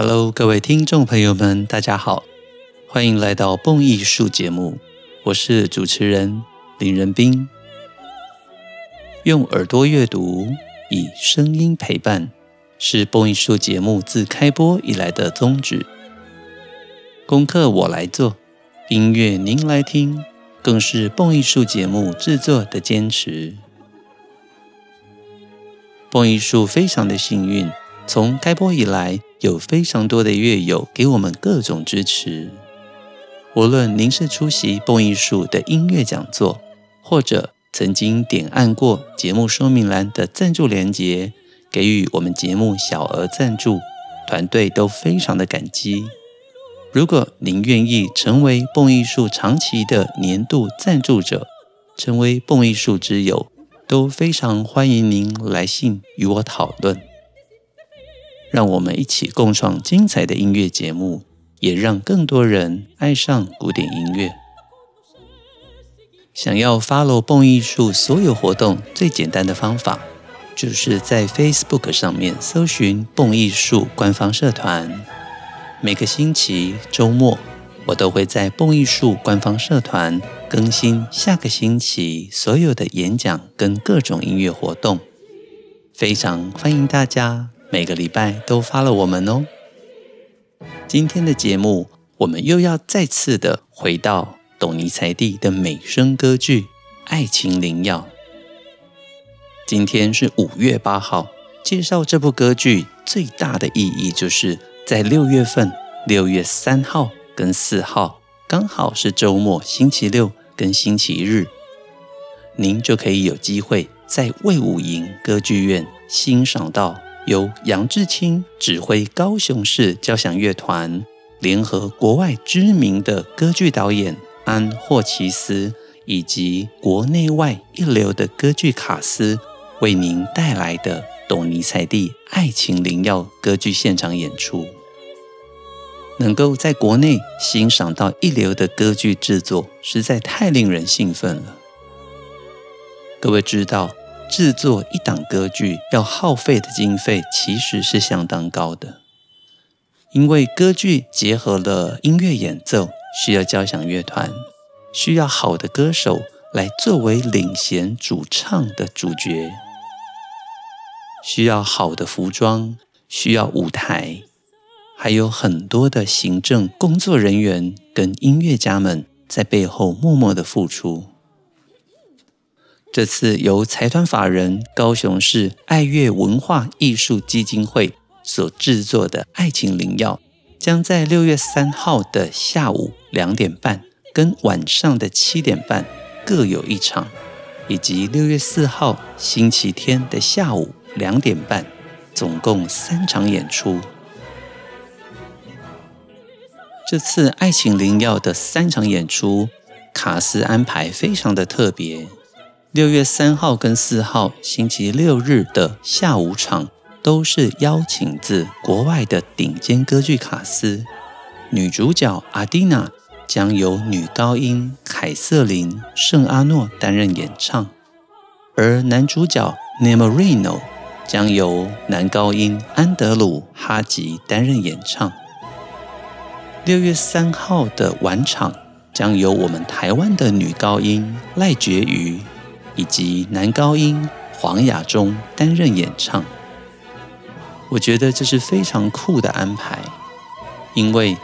Hello，各位听众朋友们，大家好，欢迎来到蹦艺术节目，我是主持人林仁斌。用耳朵阅读，以声音陪伴，是蹦艺术节目自开播以来的宗旨。功课我来做，音乐您来听，更是蹦艺术节目制作的坚持。蹦艺术非常的幸运。从开播以来，有非常多的乐友给我们各种支持。无论您是出席蹦艺术的音乐讲座，或者曾经点按过节目说明栏的赞助连结，给予我们节目小额赞助，团队都非常的感激。如果您愿意成为蹦艺术长期的年度赞助者，成为蹦艺术之友，都非常欢迎您来信与我讨论。让我们一起共创精彩的音乐节目，也让更多人爱上古典音乐。想要 follow 蹦艺术所有活动，最简单的方法，就是在 Facebook 上面搜寻蹦艺术官方社团。每个星期周末，我都会在蹦艺术官方社团更新下个星期所有的演讲跟各种音乐活动，非常欢迎大家。每个礼拜都发了我们哦。今天的节目，我们又要再次的回到董尼采蒂的美声歌剧《爱情灵药》。今天是五月八号，介绍这部歌剧最大的意义，就是在六月份，六月三号跟四号，刚好是周末，星期六跟星期日，您就可以有机会在魏武营歌剧院欣赏到。由杨志清指挥高雄市交响乐团，联合国外知名的歌剧导演安霍奇斯，以及国内外一流的歌剧卡司，为您带来的董尼采蒂《爱情灵药》歌剧现场演出。能够在国内欣赏到一流的歌剧制作，实在太令人兴奋了。各位知道，制作一档歌剧要耗费的经费其实是相当高的，因为歌剧结合了音乐演奏，需要交响乐团，需要好的歌手来作为领衔主唱的主角，需要好的服装，需要舞台，还有很多的行政工作人员跟音乐家们在背后默默的付出。这次由财团法人高雄市爱乐文化艺术基金会所制作的《爱情灵药》，将在六月三号的下午两点半跟晚上的七点半各有一场，以及六月四号星期天的下午两点半，总共三场演出。这次《爱情灵药》的三场演出卡司安排非常的特别。六月三号跟四号星期六日的下午场都是邀请自国外的顶尖歌剧卡司，女主角阿蒂娜将由女高音凯瑟琳圣阿诺担任演唱，而男主角 Nemorino 将由男高音安德鲁哈吉担任演唱。六月三号的晚场将由我们台湾的女高音赖珏瑜。以及男高音黄雅中担任演唱，我觉得这是非常酷的安排，因为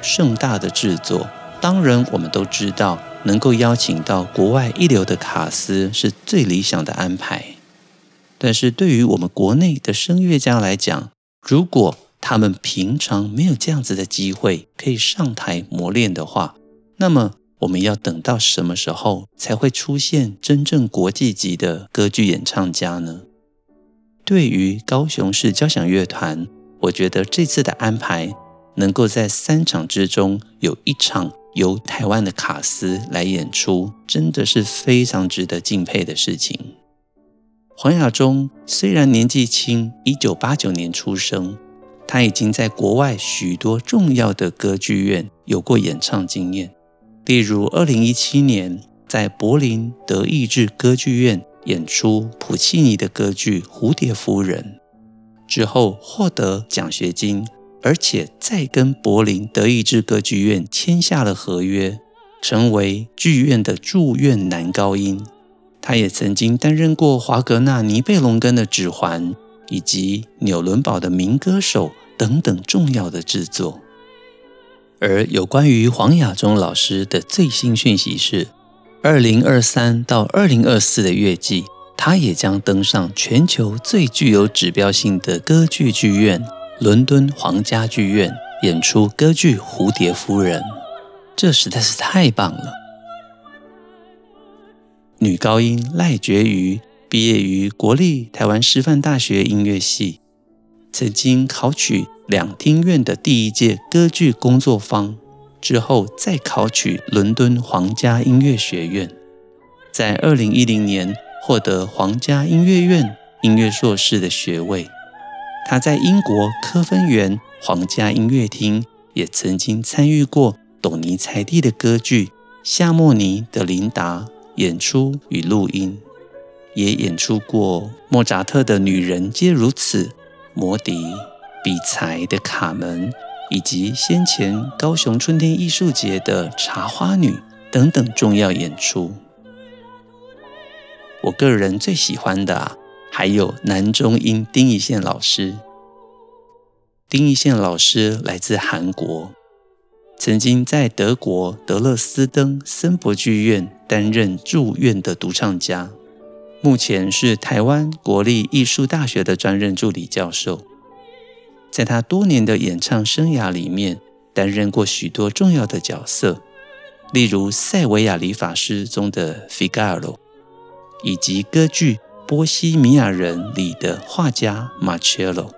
盛大的制作，当然我们都知道，能够邀请到国外一流的卡司是最理想的安排。但是对于我们国内的声乐家来讲，如果他们平常没有这样子的机会可以上台磨练的话，那么。我们要等到什么时候才会出现真正国际级的歌剧演唱家呢？对于高雄市交响乐团，我觉得这次的安排能够在三场之中有一场由台湾的卡斯来演出，真的是非常值得敬佩的事情。黄雅中虽然年纪轻，一九八九年出生，他已经在国外许多重要的歌剧院有过演唱经验。例如，二零一七年在柏林德意志歌剧院演出普契尼的歌剧《蝴蝶夫人》之后，获得奖学金，而且再跟柏林德意志歌剧院签下了合约，成为剧院的驻院男高音。他也曾经担任过华格纳《尼贝龙根》的指环，以及纽伦堡的名歌手等等重要的制作。而有关于黄雅中老师的最新讯息是，二零二三到二零二四的乐季，他也将登上全球最具有指标性的歌剧剧院——伦敦皇家剧院，演出歌剧《蝴蝶夫人》。这实在是太棒了！女高音赖觉瑜毕业于国立台湾师范大学音乐系，曾经考取两厅院的第一届歌剧工作坊。之后再考取伦敦皇家音乐学院，在二零一零年获得皇家音乐院音乐硕士的学位。他在英国科芬园皇家音乐厅也曾经参与过董尼采蒂的歌剧《夏莫尼的琳达》演出与录音，也演出过莫扎特的《女人皆如此》、魔笛、比才的《卡门》。以及先前高雄春天艺术节的《茶花女》等等重要演出，我个人最喜欢的啊，还有男中音丁一宪老师。丁一宪老师来自韩国，曾经在德国德勒斯登森伯剧院担任驻院的独唱家，目前是台湾国立艺术大学的专任助理教授。在他多年的演唱生涯里面，担任过许多重要的角色，例如《塞维亚理发师》中的 Figaro，以及歌剧《波西米亚人》里的画家 Marcello。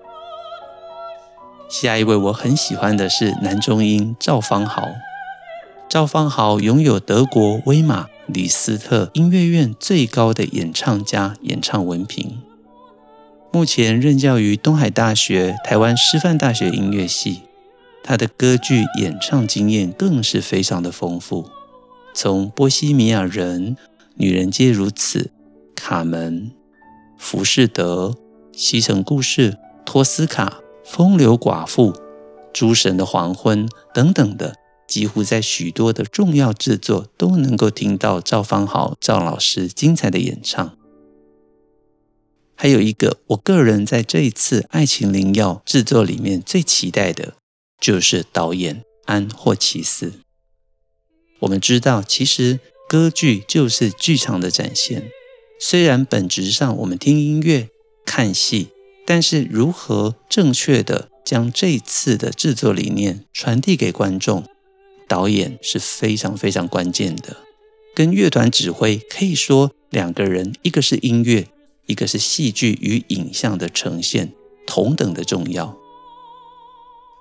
下一位我很喜欢的是男中音赵方豪，赵方豪拥有德国威玛李斯特音乐院最高的演唱家演唱文凭。目前任教于东海大学、台湾师范大学音乐系，他的歌剧演唱经验更是非常的丰富。从《波西米亚人》、《女人皆如此》、《卡门》、《浮士德》、《西城故事》、《托斯卡》、《风流寡妇》、《诸神的黄昏》等等的，几乎在许多的重要制作都能够听到赵芳豪赵老师精彩的演唱。还有一个，我个人在这一次《爱情灵药》制作里面最期待的，就是导演安霍奇斯。我们知道，其实歌剧就是剧场的展现。虽然本质上我们听音乐、看戏，但是如何正确的将这一次的制作理念传递给观众，导演是非常非常关键的。跟乐团指挥可以说，两个人，一个是音乐。一个是戏剧与影像的呈现，同等的重要。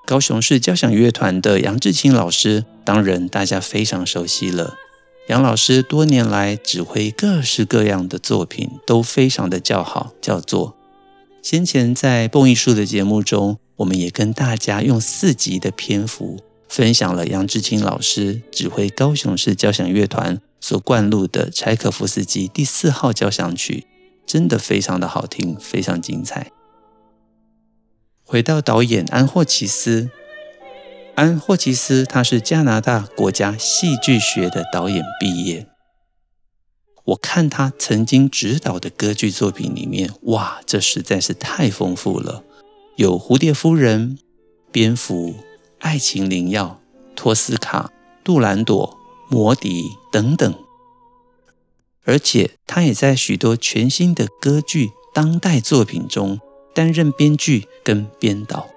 高雄市交响乐团的杨志清老师，当然大家非常熟悉了。杨老师多年来指挥各式各样的作品，都非常的叫好，叫座。先前在蹦艺术的节目中，我们也跟大家用四集的篇幅分享了杨志清老师指挥高雄市交响乐团所灌录的柴可夫斯基第四号交响曲。真的非常的好听，非常精彩。回到导演安霍奇斯，安霍奇斯他是加拿大国家戏剧学的导演毕业。我看他曾经执导的歌剧作品里面，哇，这实在是太丰富了，有《蝴蝶夫人》、《蝙蝠》、《爱情灵药》、《托斯卡》、《杜兰朵》、《魔笛》等等。而且他也在许多全新的歌剧当代作品中担任编剧跟编导。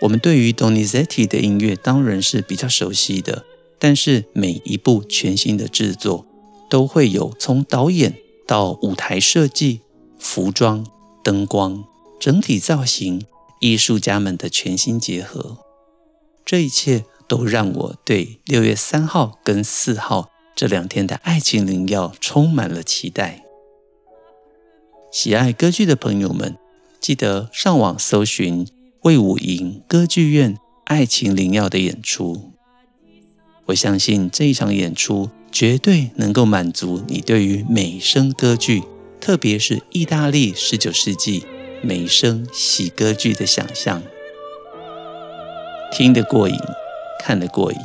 我们对于 Donizetti 的音乐当然是比较熟悉的，但是每一部全新的制作都会有从导演到舞台设计、服装、灯光、整体造型、艺术家们的全新结合，这一切都让我对六月三号跟四号。这两天的爱情灵药充满了期待。喜爱歌剧的朋友们，记得上网搜寻魏武营歌剧院爱情灵药的演出。我相信这一场演出绝对能够满足你对于美声歌剧，特别是意大利十九世纪美声喜歌剧的想象。听得过瘾，看得过瘾。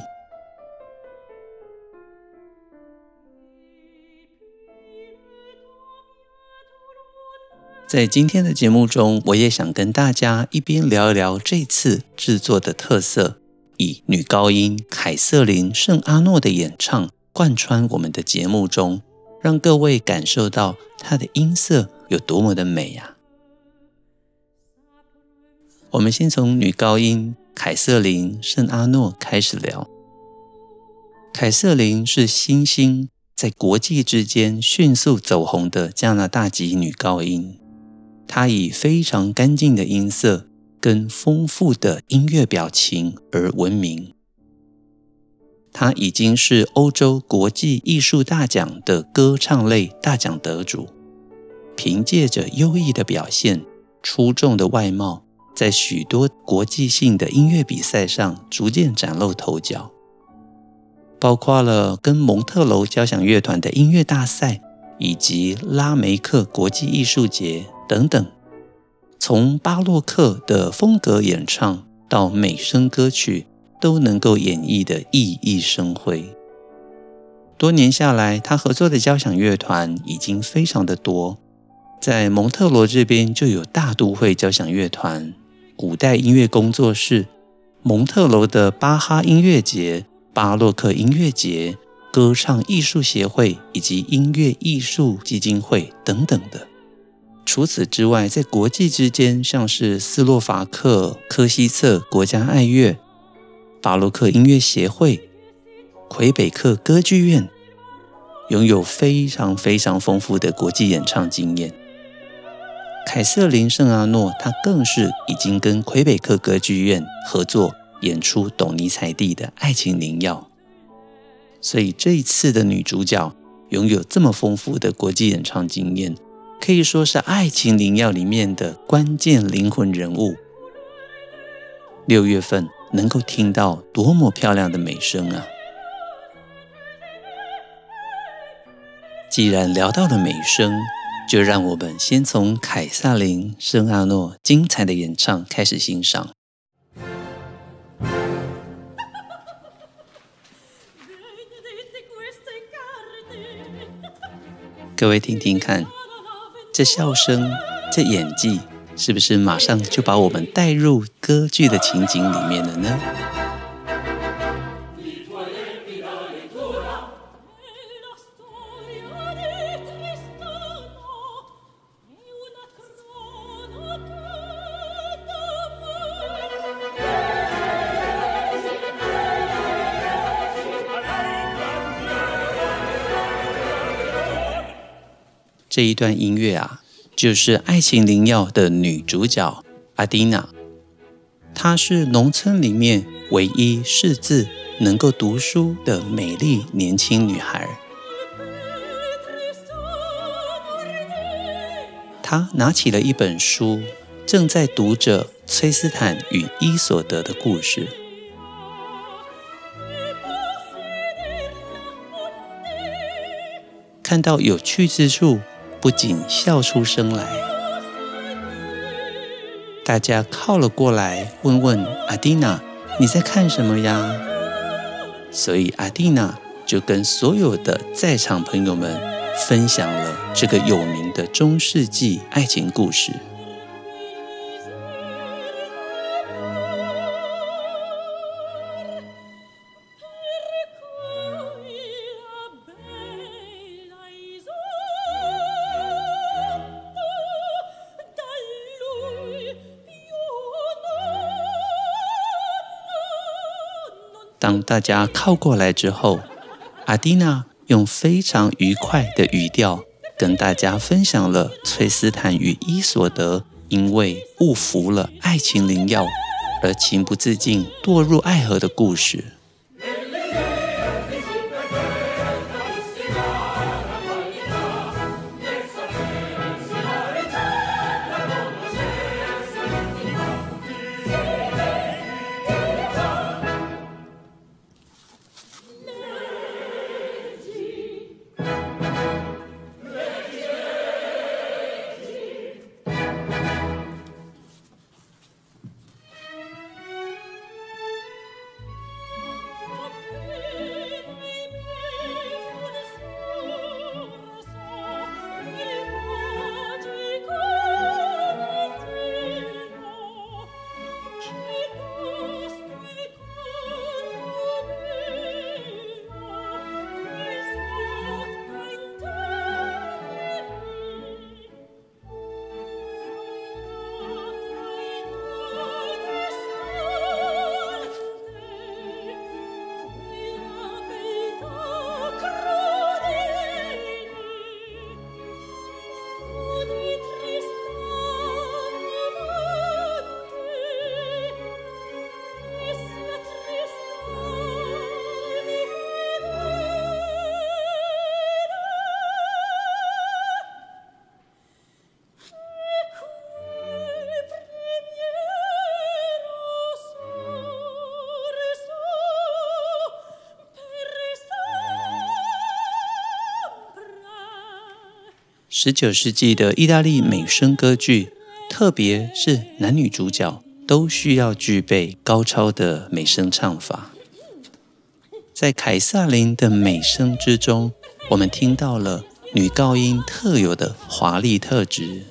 在今天的节目中，我也想跟大家一边聊一聊这次制作的特色，以女高音凯瑟琳·圣阿诺的演唱贯穿我们的节目中，让各位感受到她的音色有多么的美呀！我们先从女高音凯瑟琳·圣阿诺开始聊。凯瑟琳是新兴在国际之间迅速走红的加拿大籍女高音。他以非常干净的音色跟丰富的音乐表情而闻名。他已经是欧洲国际艺术大奖的歌唱类大奖得主，凭借着优异的表现、出众的外貌，在许多国际性的音乐比赛上逐渐崭露头角，包括了跟蒙特娄交响乐团的音乐大赛，以及拉梅克国际艺术节。等等，从巴洛克的风格演唱到美声歌曲，都能够演绎得熠熠生辉。多年下来，他合作的交响乐团已经非常的多，在蒙特罗这边就有大都会交响乐团、古代音乐工作室、蒙特罗的巴哈音乐节、巴洛克音乐节、歌唱艺术协会以及音乐艺术基金会等等的。除此之外，在国际之间，像是斯洛伐克、科西策国家爱乐、巴洛克音乐协会、魁北克歌剧院，拥有非常非常丰富的国际演唱经验。凯瑟琳·圣阿诺，她更是已经跟魁北克歌剧院合作演出董尼采蒂的《爱情灵药》，所以这一次的女主角拥有这么丰富的国际演唱经验。可以说是《爱情灵药》里面的关键灵魂人物。六月份能够听到多么漂亮的美声啊！既然聊到了美声，就让我们先从凯瑟琳·圣阿诺精彩的演唱开始欣赏。各位听听看。这笑声，这演技，是不是马上就把我们带入歌剧的情景里面了呢？这一段音乐啊，就是《爱情灵药》的女主角阿蒂娜。她是农村里面唯一识字、能够读书的美丽年轻女孩。她拿起了一本书，正在读着崔斯坦与伊索德的故事。看到有趣之处。不禁笑出声来，大家靠了过来，问问阿蒂娜：“你在看什么呀？”所以阿蒂娜就跟所有的在场朋友们分享了这个有名的中世纪爱情故事。当大家靠过来之后，阿蒂娜用非常愉快的语调跟大家分享了崔斯坦与伊索德因为误服了爱情灵药而情不自禁堕入爱河的故事。十九世纪的意大利美声歌剧，特别是男女主角，都需要具备高超的美声唱法。在凯瑟琳的美声之中，我们听到了女高音特有的华丽特质，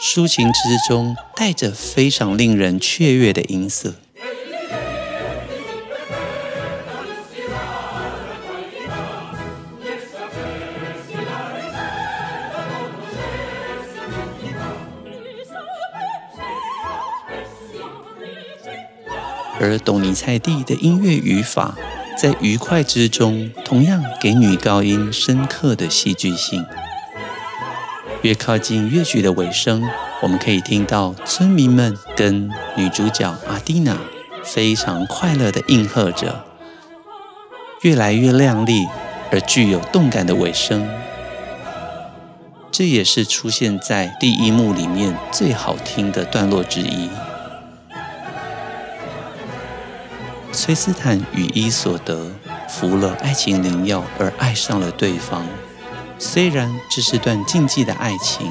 抒情之中带着非常令人雀跃的音色。而董尼采蒂的音乐语法，在愉快之中，同样给女高音深刻的戏剧性。越靠近乐曲的尾声，我们可以听到村民们跟女主角阿蒂娜非常快乐地应和着。越来越亮丽而具有动感的尾声，这也是出现在第一幕里面最好听的段落之一。崔斯坦与伊索德服了爱情灵药而爱上了对方。虽然这是段禁忌的爱情，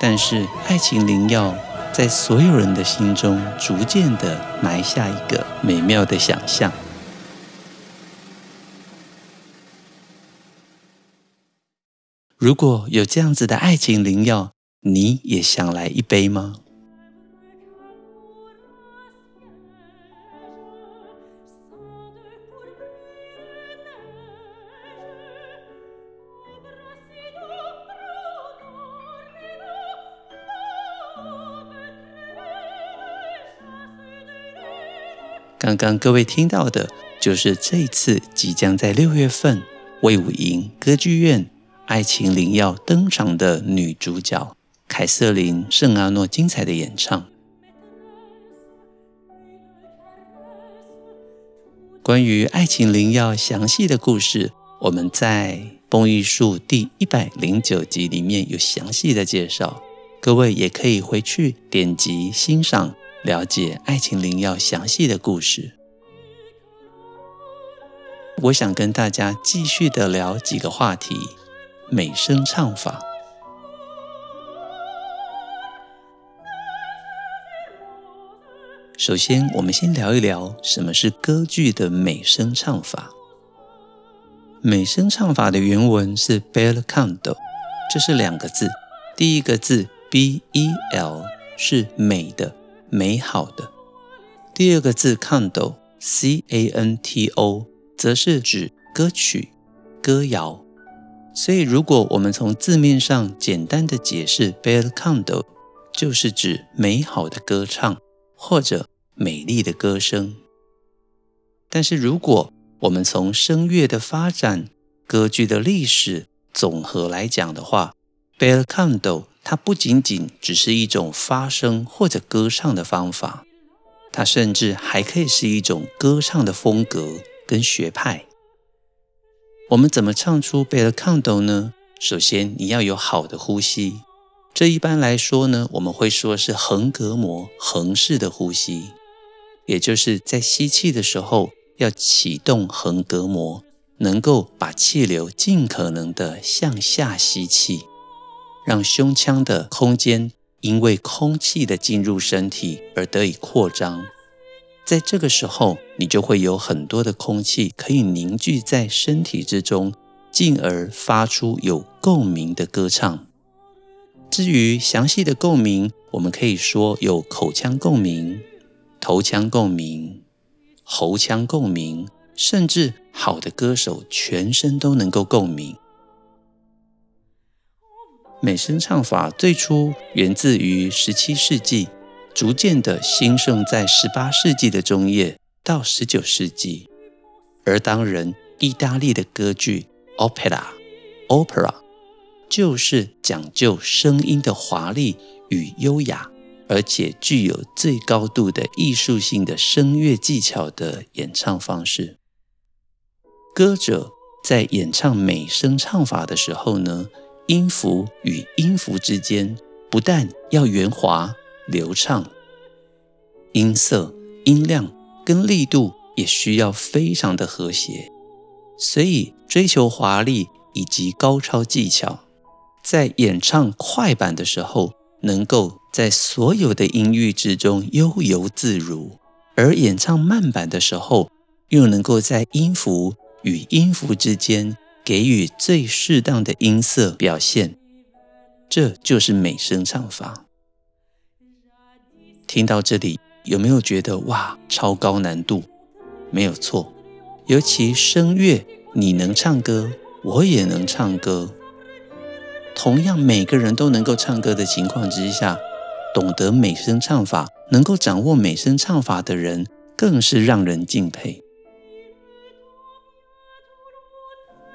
但是爱情灵药在所有人的心中逐渐地埋下一个美妙的想象。如果有这样子的爱情灵药，你也想来一杯吗？刚刚各位听到的，就是这一次即将在六月份魏武营歌剧院《爱情灵药》登场的女主角凯瑟琳·圣阿诺精彩的演唱。关于《爱情灵药》详细的故事，我们在《蹦艺术》第一百零九集里面有详细的介绍，各位也可以回去点击欣赏。了解《爱情灵药》详细的故事，我想跟大家继续的聊几个话题：美声唱法。首先，我们先聊一聊什么是歌剧的美声唱法。美声唱法的原文是 bel canto，这是两个字，第一个字 b e l 是美的。美好的。第二个字 canto，c a n t o，则是指歌曲、歌谣。所以，如果我们从字面上简单的解释，bel canto 就是指美好的歌唱或者美丽的歌声。但是，如果我们从声乐的发展、歌剧的历史总和来讲的话，bel canto。它不仅仅只是一种发声或者歌唱的方法，它甚至还可以是一种歌唱的风格跟学派。我们怎么唱出 bel canto 呢？首先，你要有好的呼吸。这一般来说呢，我们会说是横膈膜横式的呼吸，也就是在吸气的时候要启动横膈膜，能够把气流尽可能的向下吸气。让胸腔的空间因为空气的进入身体而得以扩张，在这个时候，你就会有很多的空气可以凝聚在身体之中，进而发出有共鸣的歌唱。至于详细的共鸣，我们可以说有口腔共鸣、头腔共鸣、喉腔共鸣，甚至好的歌手全身都能够共鸣。美声唱法最初源自于十七世纪，逐渐的兴盛在十八世纪的中叶到十九世纪。而当人，意大利的歌剧 opera，opera 就是讲究声音的华丽与优雅，而且具有最高度的艺术性的声乐技巧的演唱方式。歌者在演唱美声唱法的时候呢，音符与音符之间不但要圆滑流畅，音色、音量跟力度也需要非常的和谐。所以追求华丽以及高超技巧，在演唱快板的时候，能够在所有的音域之中悠游自如；而演唱慢板的时候，又能够在音符与音符之间给予最适当的音色表现。这就是美声唱法。听到这里，有没有觉得哇，超高难度？没有错，尤其声乐，你能唱歌，我也能唱歌。同样，每个人都能够唱歌的情况之下，懂得美声唱法、能够掌握美声唱法的人，更是让人敬佩。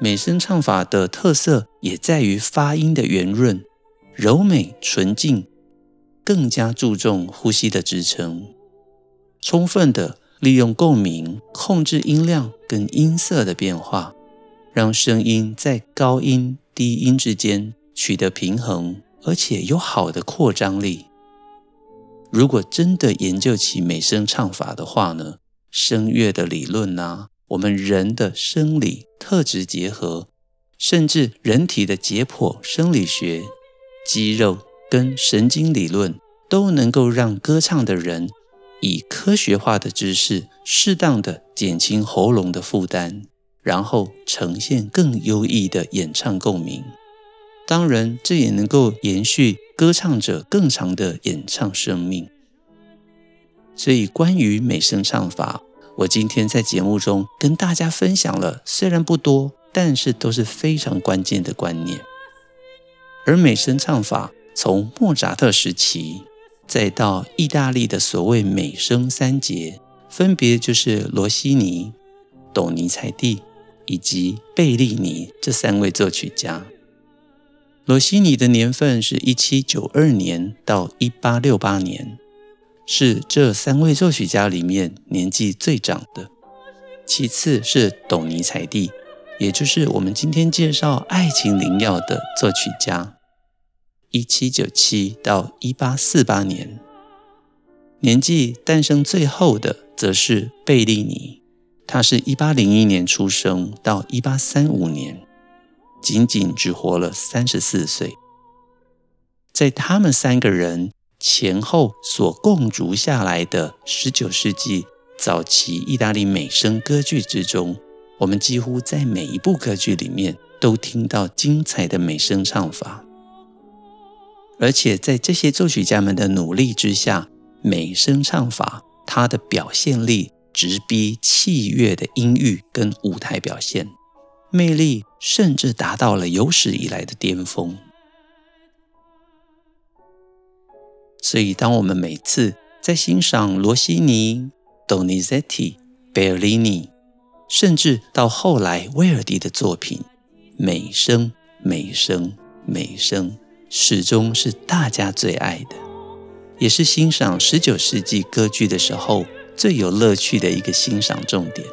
美声唱法的特色也在于发音的圆润、柔美、纯净，更加注重呼吸的支撑，充分的利用共鸣，控制音量跟音色的变化，让声音在高音、低音之间。取得平衡，而且有好的扩张力。如果真的研究起美声唱法的话呢，声乐的理论啊，我们人的生理特质结合，甚至人体的解剖生理学、肌肉跟神经理论，都能够让歌唱的人以科学化的知识，适当的减轻喉咙的负担，然后呈现更优异的演唱共鸣。当然，这也能够延续歌唱者更长的演唱生命。所以，关于美声唱法，我今天在节目中跟大家分享了，虽然不多，但是都是非常关键的观念。而美声唱法从莫扎特时期，再到意大利的所谓美声三杰，分别就是罗西尼、董尼采蒂以及贝利尼这三位作曲家。罗西尼的年份是一七九二年到一八六八年，是这三位作曲家里面年纪最长的。其次是董尼采蒂，也就是我们今天介绍《爱情灵药》的作曲家，一七九七到一八四八年。年纪诞生最后的则是贝利尼，他是一八零一年出生到一八三五年。仅仅只活了三十四岁，在他们三个人前后所共筑下来的十九世纪早期意大利美声歌剧之中，我们几乎在每一部歌剧里面都听到精彩的美声唱法，而且在这些作曲家们的努力之下，美声唱法它的表现力直逼器乐的音域跟舞台表现。魅力甚至达到了有史以来的巅峰。所以，当我们每次在欣赏罗西尼、Donizetti、贝尔利尼，甚至到后来威尔第的作品，美声、美声、美声，始终是大家最爱的，也是欣赏十九世纪歌剧的时候最有乐趣的一个欣赏重点。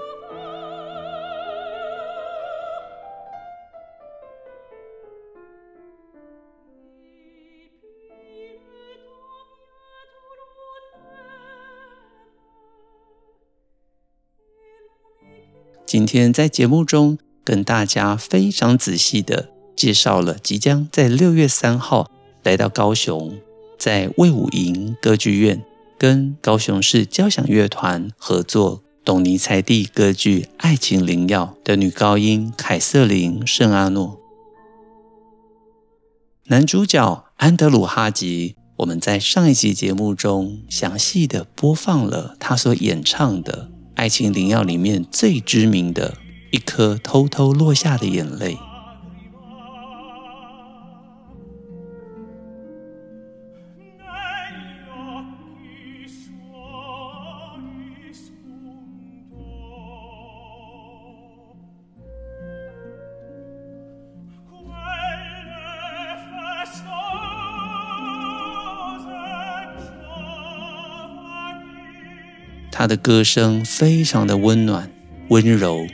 今天在节目中跟大家非常仔细的介绍了即将在六月三号来到高雄，在魏武营歌剧院跟高雄市交响乐团合作董尼采蒂歌剧《爱情灵药》的女高音凯瑟琳·圣阿诺，男主角安德鲁·哈吉。我们在上一集节目中详细的播放了他所演唱的。《爱情灵药》里面最知名的一颗偷偷落下的眼泪。他的歌声非常的温暖、温柔，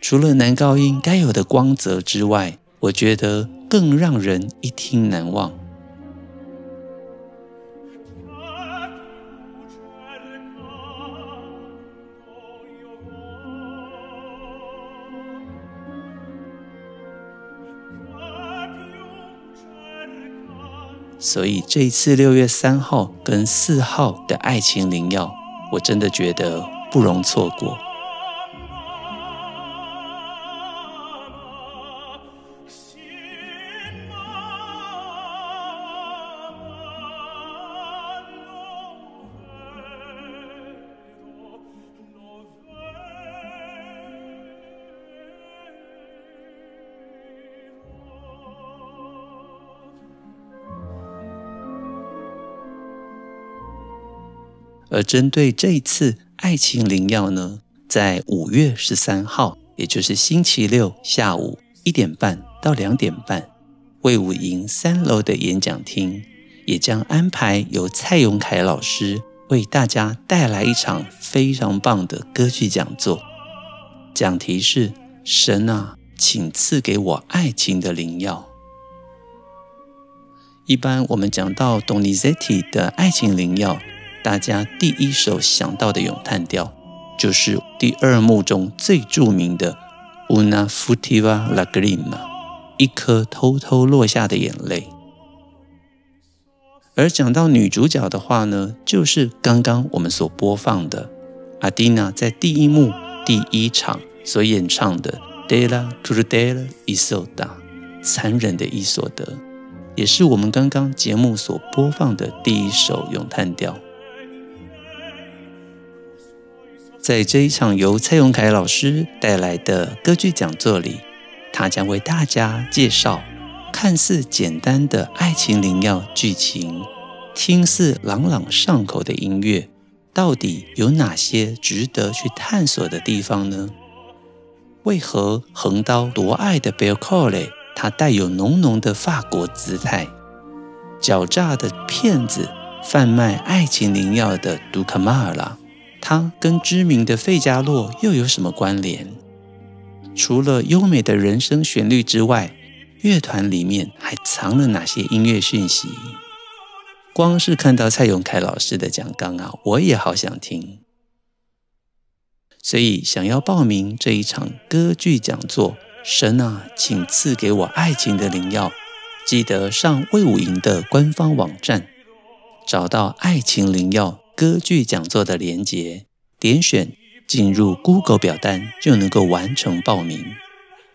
除了男高音该有的光泽之外，我觉得更让人一听难忘。所以这一次六月三号跟四号的爱情灵药，我真的觉得不容错过。而针对这一次爱情灵药呢，在五月十三号，也就是星期六下午一点半到两点半，魏武营三楼的演讲厅，也将安排由蔡永凯老师为大家带来一场非常棒的歌剧讲座。讲题是“神啊，请赐给我爱情的灵药”。一般我们讲到 Donizetti 的爱情灵药。大家第一首想到的咏叹调，就是第二幕中最著名的 Una furtiva lagrima，一颗偷偷落下的眼泪。而讲到女主角的话呢，就是刚刚我们所播放的阿蒂娜在第一幕第一场所演唱的 Della crudele Isolda，残忍的伊索德，也是我们刚刚节目所播放的第一首咏叹调。在这一场由蔡永凯老师带来的歌剧讲座里，他将为大家介绍看似简单的爱情灵药剧情，听似朗朗上口的音乐，到底有哪些值得去探索的地方呢？为何横刀夺爱的贝尔寇雷，他带有浓浓的法国姿态？狡诈的骗子贩卖爱情灵药的杜卡马尔拉。它跟知名的费加洛又有什么关联？除了优美的人声旋律之外，乐团里面还藏了哪些音乐讯息？光是看到蔡永凯老师的讲纲啊，我也好想听。所以，想要报名这一场歌剧讲座，神啊，请赐给我爱情的灵药，记得上魏武营的官方网站，找到爱情灵药。歌剧讲座的连结，点选进入 Google 表单就能够完成报名。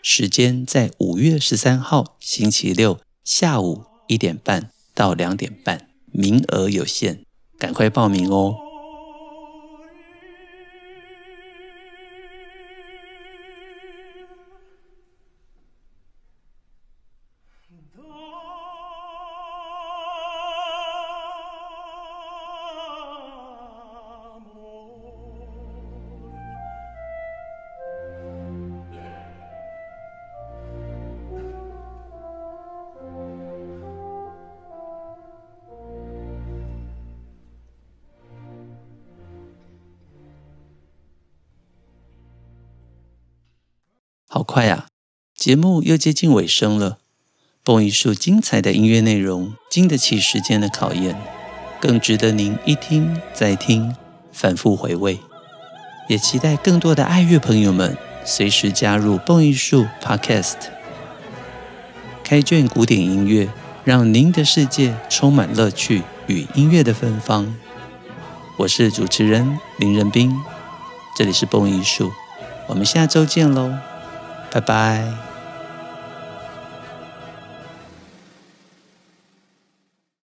时间在五月十三号星期六下午一点半到两点半，名额有限，赶快报名哦。快啊！节目又接近尾声了。蹦艺术精彩的音乐内容，经得起时间的考验，更值得您一听再听，反复回味。也期待更多的爱乐朋友们随时加入蹦艺术 Podcast，开卷古典音乐，让您的世界充满乐趣与音乐的芬芳。我是主持人林仁斌，这里是蹦艺术，我们下周见喽。拜拜。